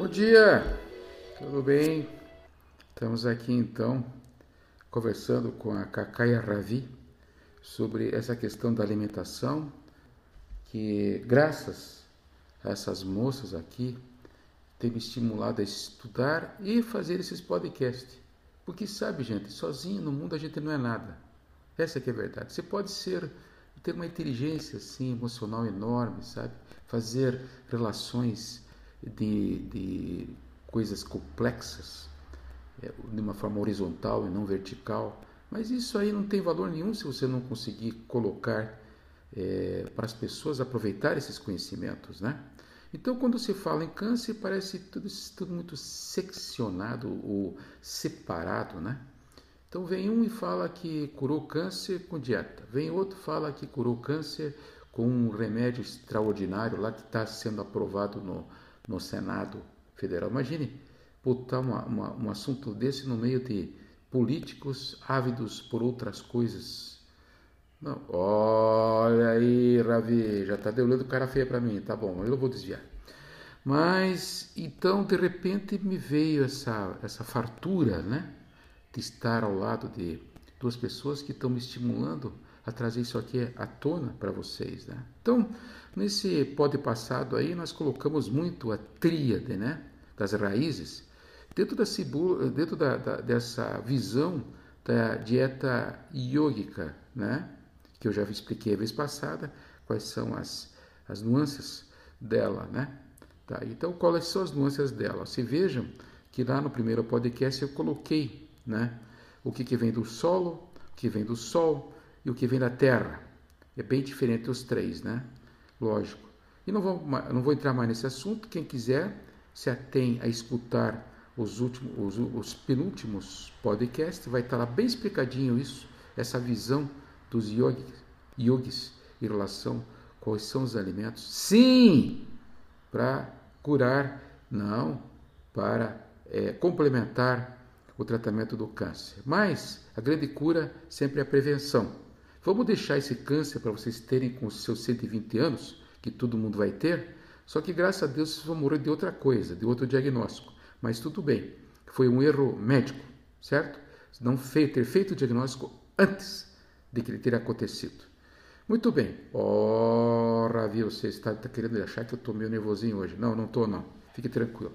Bom dia, tudo bem? Estamos aqui então conversando com a Kakaya Ravi sobre essa questão da alimentação, que graças a essas moças aqui tem me estimulado a estudar e fazer esses podcasts. Porque sabe, gente, sozinho no mundo a gente não é nada. Essa que é a verdade. Você pode ser ter uma inteligência assim emocional enorme, sabe? Fazer relações de, de coisas complexas é, de uma forma horizontal e não vertical. Mas isso aí não tem valor nenhum se você não conseguir colocar é, para as pessoas aproveitar esses conhecimentos, né? Então, quando se fala em câncer, parece tudo, tudo muito seccionado ou separado, né? Então, vem um e fala que curou câncer com dieta, vem outro fala que curou câncer com um remédio extraordinário lá que está sendo aprovado no, no Senado Federal. Imagine botar uma, uma, um assunto desse no meio de políticos ávidos por outras coisas. Não, olha aí, Ravi, já está olhando cara feia para mim, tá bom, eu vou desviar. Mas então, de repente, me veio essa, essa fartura, né? De estar ao lado de duas pessoas que estão me estimulando a trazer isso aqui à tona para vocês, né? Então, nesse pode passado aí, nós colocamos muito a tríade, né? Das raízes dentro da dentro da, da, dessa visão da dieta yógica, né? Que eu já expliquei a vez passada, quais são as, as nuances dela, né? Tá, então, quais são as nuances dela? Se vejam que lá no primeiro podcast eu coloquei, né? O que, que vem do solo, o que vem do sol, e o que vem da terra. É bem diferente os três, né? Lógico. E não vou, não vou entrar mais nesse assunto. Quem quiser se atém a escutar os, últimos, os, os penúltimos podcasts, vai estar lá bem explicadinho isso, essa visão dos yogis, yogis em relação quais são os alimentos. Sim, para curar, não, para é, complementar o tratamento do câncer. Mas a grande cura sempre é a prevenção. Vamos deixar esse câncer para vocês terem com os seus 120 anos, que todo mundo vai ter, só que graças a Deus vocês vão morrer de outra coisa, de outro diagnóstico. Mas tudo bem, foi um erro médico, certo? Não ter feito o diagnóstico antes de que ele ter acontecido. Muito bem. Ora, viu, você está, está querendo achar que eu estou meio nervosinho hoje. Não, não estou não. Fique tranquilo.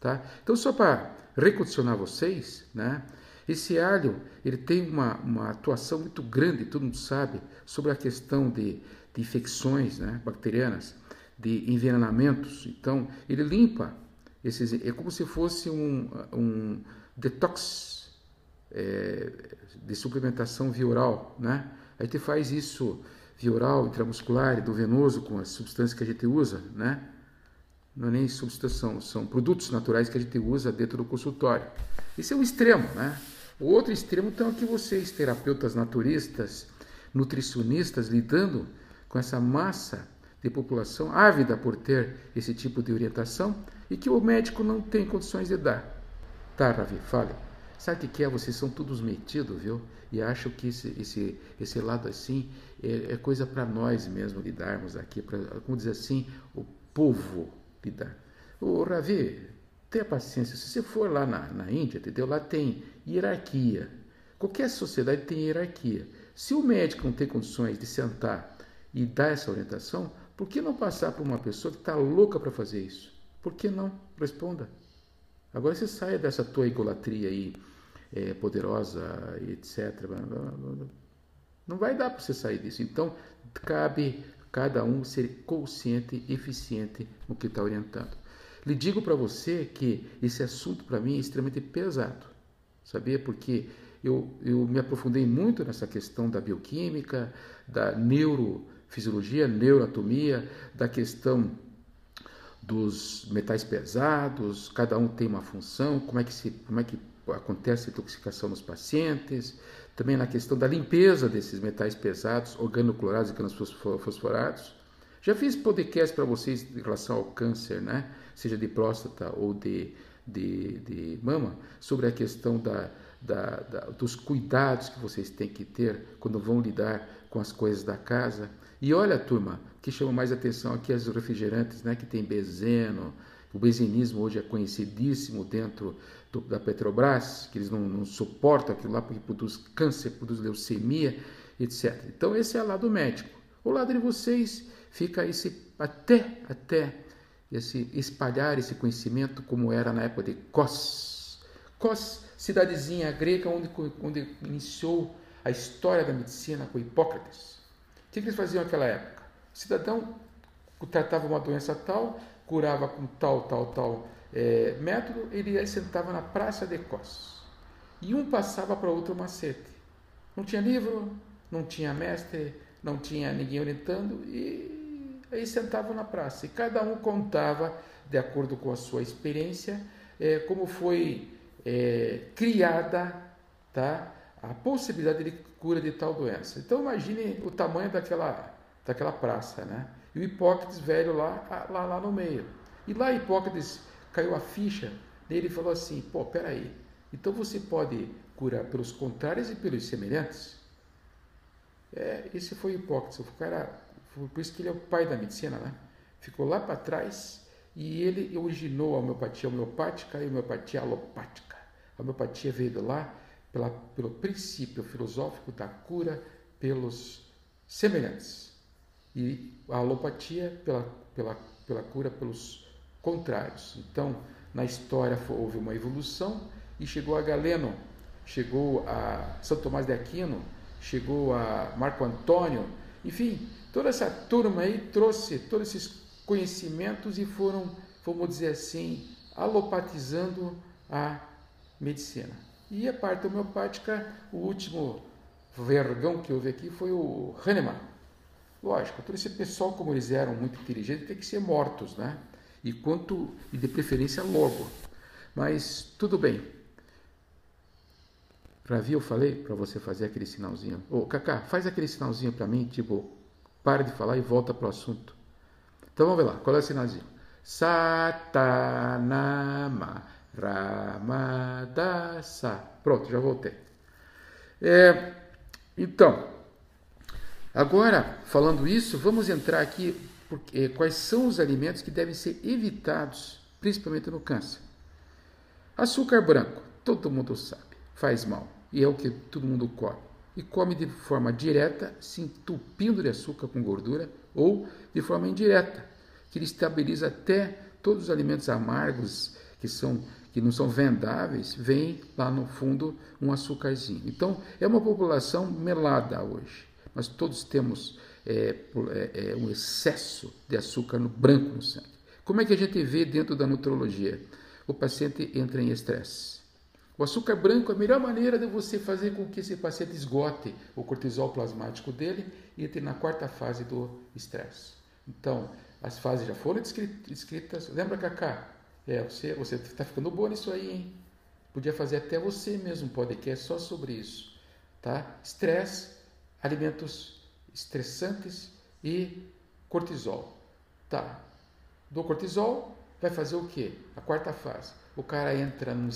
Tá? Então, só para recondicionar vocês, né? Esse alho ele tem uma, uma atuação muito grande, todo mundo sabe, sobre a questão de, de infecções né, bacterianas, de envenenamentos. Então, ele limpa esses. É como se fosse um, um detox é, de suplementação via oral. Né? A gente faz isso via oral, intramuscular do venoso com as substâncias que a gente usa. Né? Não é nem substância, são produtos naturais que a gente usa dentro do consultório. Esse é um extremo, né? O outro extremo então é que vocês, terapeutas naturistas, nutricionistas, lidando com essa massa de população ávida por ter esse tipo de orientação e que o médico não tem condições de dar. Tá, Ravi, fale. Sabe o que é? Vocês são todos metidos, viu? E acham que esse, esse, esse lado assim é, é coisa para nós mesmo lidarmos aqui, para, como dizer assim, o povo lidar. Ô, Ravi, tenha paciência. Se você for lá na, na Índia, entendeu? Lá tem hierarquia. Qualquer sociedade tem hierarquia. Se o médico não tem condições de sentar e dar essa orientação, por que não passar para uma pessoa que está louca para fazer isso? Por que não? Responda. Agora você saia dessa tua egolatria aí, é, poderosa, etc. Não vai dar para você sair disso. Então, cabe cada um ser consciente eficiente no que está orientando. Lhe digo para você que esse assunto para mim é extremamente pesado, sabia? Porque eu, eu me aprofundei muito nessa questão da bioquímica, da neurofisiologia, neuroanatomia, da questão dos metais pesados, cada um tem uma função, como é que, se, como é que acontece a intoxicação nos pacientes, também na questão da limpeza desses metais pesados, organoclorados e fosforados. Já fiz podcast para vocês em relação ao câncer, né? seja de próstata ou de, de, de mama, sobre a questão da, da, da, dos cuidados que vocês têm que ter quando vão lidar com as coisas da casa. E olha, turma, que chama mais atenção aqui é os refrigerantes, né, que tem benzeno, O benzinismo hoje é conhecidíssimo dentro do, da Petrobras, que eles não, não suportam aquilo lá porque produz câncer, produz leucemia, etc. Então esse é o lado médico. O lado de vocês fica esse até até esse espalhar esse conhecimento como era na época de Kos. Kos, cidadezinha grega onde, onde iniciou a história da medicina com Hipócrates. O que eles faziam naquela época? O cidadão tratava uma doença tal, curava com tal, tal, tal é, método, ele aí sentava na praça de Kos. E um passava para outro macete. Não tinha livro, não tinha mestre, não tinha ninguém orientando, e aí sentavam na praça. E cada um contava, de acordo com a sua experiência, é, como foi é, criada tá, a possibilidade de cura de tal doença. Então imagine o tamanho daquela, daquela praça, né? E o Hipócrates velho lá, lá, lá no meio. E lá Hipócrates caiu a ficha dele e falou assim: pô, peraí, então você pode curar pelos contrários e pelos semelhantes? É, esse foi Hipócrates, o cara, por isso que ele é o pai da medicina, né? Ficou lá para trás e ele originou a homeopatia homeopática e a homeopatia alopática. A homeopatia veio de lá pela, pelo princípio filosófico da cura pelos semelhantes e a alopatia pela, pela, pela cura pelos contrários. Então, na história houve uma evolução e chegou a Galeno, chegou a São Tomás de Aquino, chegou a Marco Antônio, enfim, toda essa turma aí trouxe todos esses conhecimentos e foram, vamos dizer assim, alopatizando a medicina. E a parte homeopática, o último vergão que houve aqui foi o Hahnemann. Lógico, todo esse pessoal, como eles eram muito inteligentes, tem que ser mortos, né? E quanto e de preferência logo. Mas tudo bem. Ravi, eu falei para você fazer aquele sinalzinho. Ô, Cacá, faz aquele sinalzinho para mim, tipo, para de falar e volta pro assunto. Então vamos ver lá, qual é o sinalzinho? Satanama Ramadasa. Pronto, já voltei. É, então, agora, falando isso, vamos entrar aqui porque, quais são os alimentos que devem ser evitados, principalmente no câncer. Açúcar branco, todo mundo sabe, faz mal e é o que todo mundo come. E come de forma direta, se entupindo de açúcar com gordura, ou de forma indireta, que ele estabiliza até todos os alimentos amargos que são que não são vendáveis, vem lá no fundo um açúcarzinho. Então, é uma população melada hoje. Nós todos temos é, é, é, um excesso de açúcar no branco no sangue. Como é que a gente vê dentro da nutrologia? O paciente entra em estresse. O açúcar branco é a melhor maneira de você fazer com que esse paciente esgote o cortisol plasmático dele e entre na quarta fase do estresse. Então, as fases já foram descritas. Lembra, Cacá? É, você está ficando boa nisso aí, hein? Podia fazer até você mesmo um podcast só sobre isso, tá? Estresse, alimentos estressantes e cortisol, tá? Do cortisol vai fazer o quê? A quarta fase. O cara entra num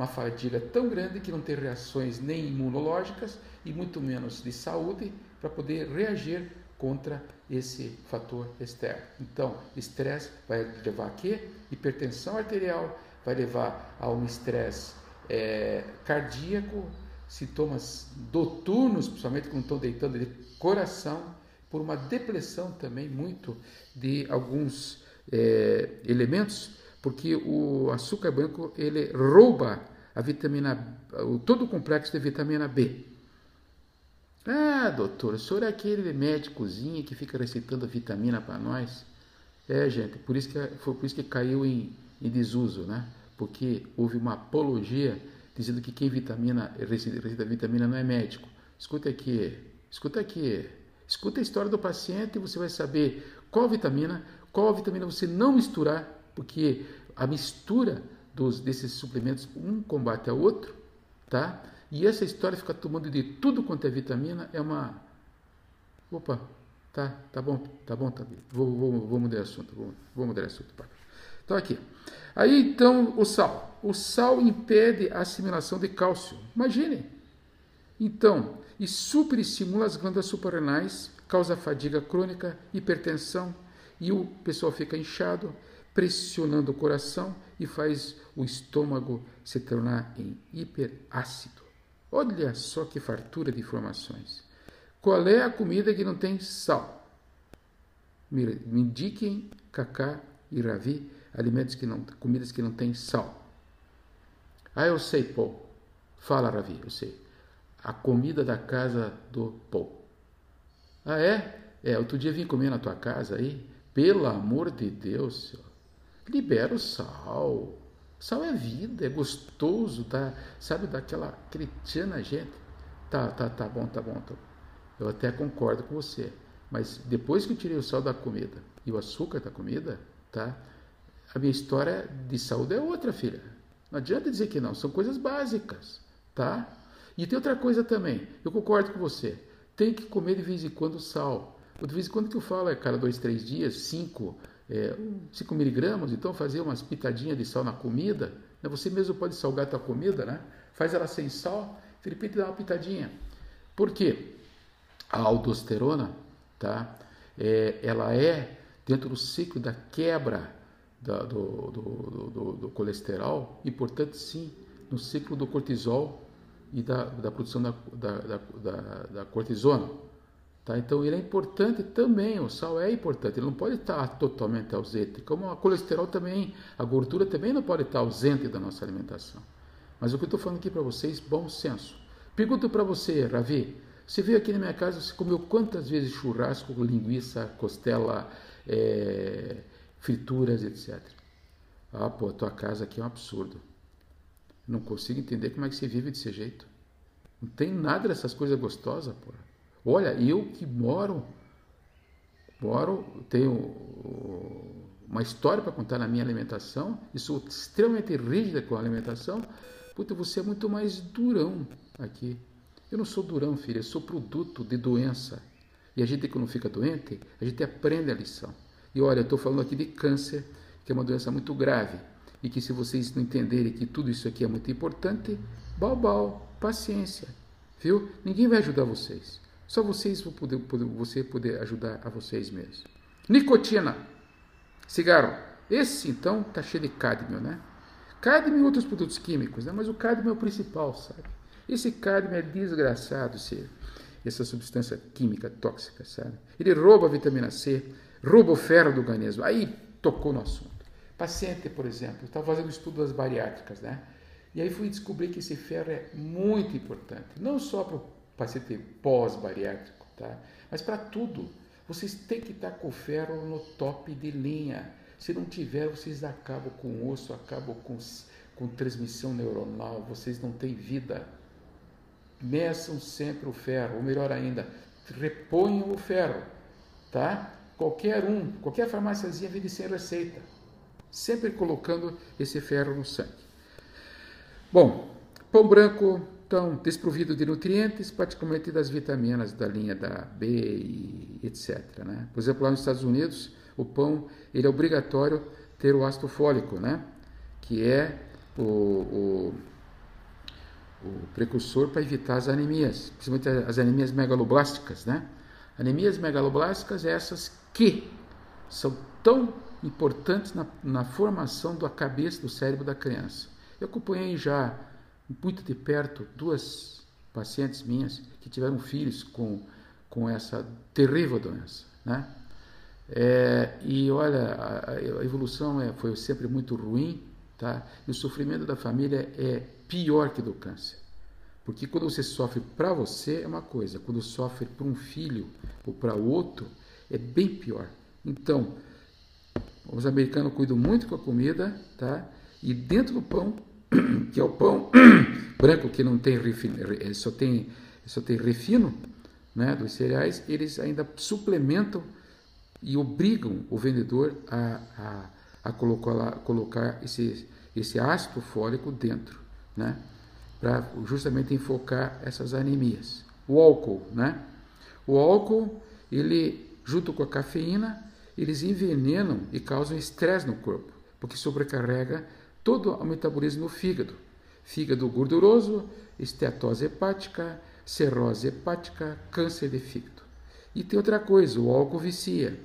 uma fadiga tão grande que não tem reações nem imunológicas e muito menos de saúde para poder reagir contra esse fator externo. Então, estresse vai levar a quê? Hipertensão arterial, vai levar a um estresse é, cardíaco, sintomas noturnos, principalmente quando estão deitando de coração, por uma depressão também muito de alguns é, elementos porque o açúcar branco ele rouba a vitamina, todo o complexo de vitamina B. Ah, doutor, o senhor é aquele médicozinho que fica receitando vitamina para nós? É, gente, por isso que, foi por isso que caiu em, em desuso, né? Porque houve uma apologia dizendo que quem vitamina, receita vitamina não é médico. Escuta aqui, escuta aqui. Escuta a história do paciente e você vai saber qual vitamina, qual vitamina você não misturar porque a mistura dos, desses suplementos, um combate ao outro, tá? E essa história ficar tomando de tudo quanto é vitamina é uma. Opa, tá, tá bom, tá bom, tá bom. Vou, vou, vou mudar de assunto, vou, vou mudar de assunto. Então aqui. Aí então o sal. O sal impede a assimilação de cálcio. Imagine. Então, e superestimula as glândulas suprarrenais, causa fadiga crônica, hipertensão, e o pessoal fica inchado, pressionando o coração e faz o estômago se tornar em hiperácido. Olha só que fartura de informações. Qual é a comida que não tem sal? Me, me indiquem, Cacá e Ravi, alimentos que não, comidas que não têm sal. Ah, eu sei, pô. Fala, Ravi, eu sei. A comida da casa do pô. Ah, é? É, outro dia vim comer na tua casa aí. Pelo amor de Deus, libera o sal. Sal é vida, é gostoso, dá, sabe, daquela cretiana gente. Tá, tá, tá bom, tá bom, tá bom. Eu até concordo com você. Mas depois que eu tirei o sal da comida e o açúcar da comida, tá? A minha história de saúde é outra, filha. Não adianta dizer que não, são coisas básicas, tá? E tem outra coisa também, eu concordo com você. Tem que comer de vez em quando sal. De vez em quando que eu falo é cada dois, três dias, cinco, é, cinco miligramas, então fazer umas pitadinhas de sal na comida. Né? Você mesmo pode salgar a tua comida, né? Faz ela sem sal, de repente dá uma pitadinha. Por quê? A aldosterona, tá? É, ela é dentro do ciclo da quebra da, do, do, do, do, colesterol e, portanto, sim, no ciclo do cortisol e da, da produção da, da, da, da cortisona. Tá? Então, ele é importante também, o sal é importante, ele não pode estar totalmente ausente, como a colesterol também, a gordura também não pode estar ausente da nossa alimentação. Mas o que eu estou falando aqui para vocês, bom senso. Pergunto para você, Ravi, você veio aqui na minha casa, você comeu quantas vezes churrasco, linguiça, costela, é, frituras, etc. Ah, pô, tua casa aqui é um absurdo. Não consigo entender como é que você vive desse jeito. Não tem nada dessas coisas gostosas, pô. Olha, eu que moro, moro, tenho uma história para contar na minha alimentação e sou extremamente rígida com a alimentação. Puta, você é muito mais durão aqui. Eu não sou durão, filha, eu sou produto de doença. E a gente, quando fica doente, a gente aprende a lição. E olha, eu estou falando aqui de câncer, que é uma doença muito grave. E que se vocês não entenderem que tudo isso aqui é muito importante, bal, paciência. Viu? Ninguém vai ajudar vocês. Só vocês vão poder, poder, você poder ajudar a vocês mesmos. Nicotina. Cigarro. Esse, então, está cheio de cádmio, né? Cádmio e outros produtos químicos, né? Mas o cádmio é o principal, sabe? Esse cádmio é desgraçado, ser essa substância química tóxica, sabe? Ele rouba a vitamina C, rouba o ferro do organismo. Aí tocou no assunto. Paciente, por exemplo, estava fazendo estudo das bariátricas, né? E aí fui descobrir que esse ferro é muito importante, não só para o paciente pós-bariátrico, tá? Mas para tudo. Vocês têm que estar com o ferro no top de linha. Se não tiver, vocês acabam com osso, acabam com, com transmissão neuronal, vocês não têm vida meçam sempre o ferro, ou melhor ainda, reponham o ferro, tá? Qualquer um, qualquer farmáciazinha vende sem receita, sempre colocando esse ferro no sangue. Bom, pão branco, então, desprovido de nutrientes, praticamente das vitaminas da linha da B e etc. Né? Por exemplo, lá nos Estados Unidos, o pão ele é obrigatório ter o ácido fólico, né? que é o, o o precursor para evitar as anemias, principalmente as anemias megaloblásticas, né? Anemias megaloblásticas é essas que são tão importantes na, na formação da cabeça, do cérebro da criança. Eu acompanhei já muito de perto duas pacientes minhas que tiveram filhos com, com essa terrível doença, né? É, e olha, a, a evolução é, foi sempre muito ruim, tá? E o sofrimento da família é pior que do câncer. Porque quando você sofre para você é uma coisa, quando sofre para um filho ou para outro é bem pior. Então, os americanos cuidam muito com a comida, tá? E dentro do pão, que é o pão branco que não tem refino, eh, só tem só tem refino, né, dos cereais, eles ainda suplementam e obrigam o vendedor a, a, a colocar, colocar esse, esse ácido fólico dentro né? Para justamente enfocar essas anemias. O álcool, né? O álcool, ele, junto com a cafeína, eles envenenam e causam estresse no corpo, porque sobrecarrega todo o metabolismo no fígado. Fígado gorduroso, esteatose hepática, cirrose hepática, câncer de fígado. E tem outra coisa, o álcool vicia.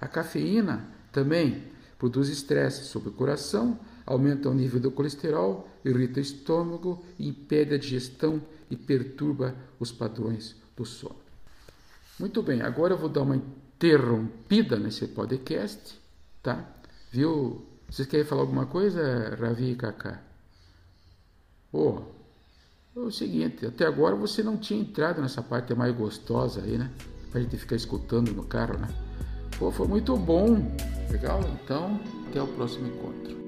A cafeína também, produz estresse sobre o coração, aumenta o nível do colesterol, irrita o estômago, impede a digestão e perturba os padrões do sono. Muito bem, agora eu vou dar uma interrompida nesse podcast, tá? Viu? Vocês querem falar alguma coisa, Ravi e Kaká? Oh, é o seguinte, até agora você não tinha entrado nessa parte mais gostosa aí, né? Pra gente ficar escutando no carro, né? Pô, foi muito bom. Legal? Então, até o próximo encontro.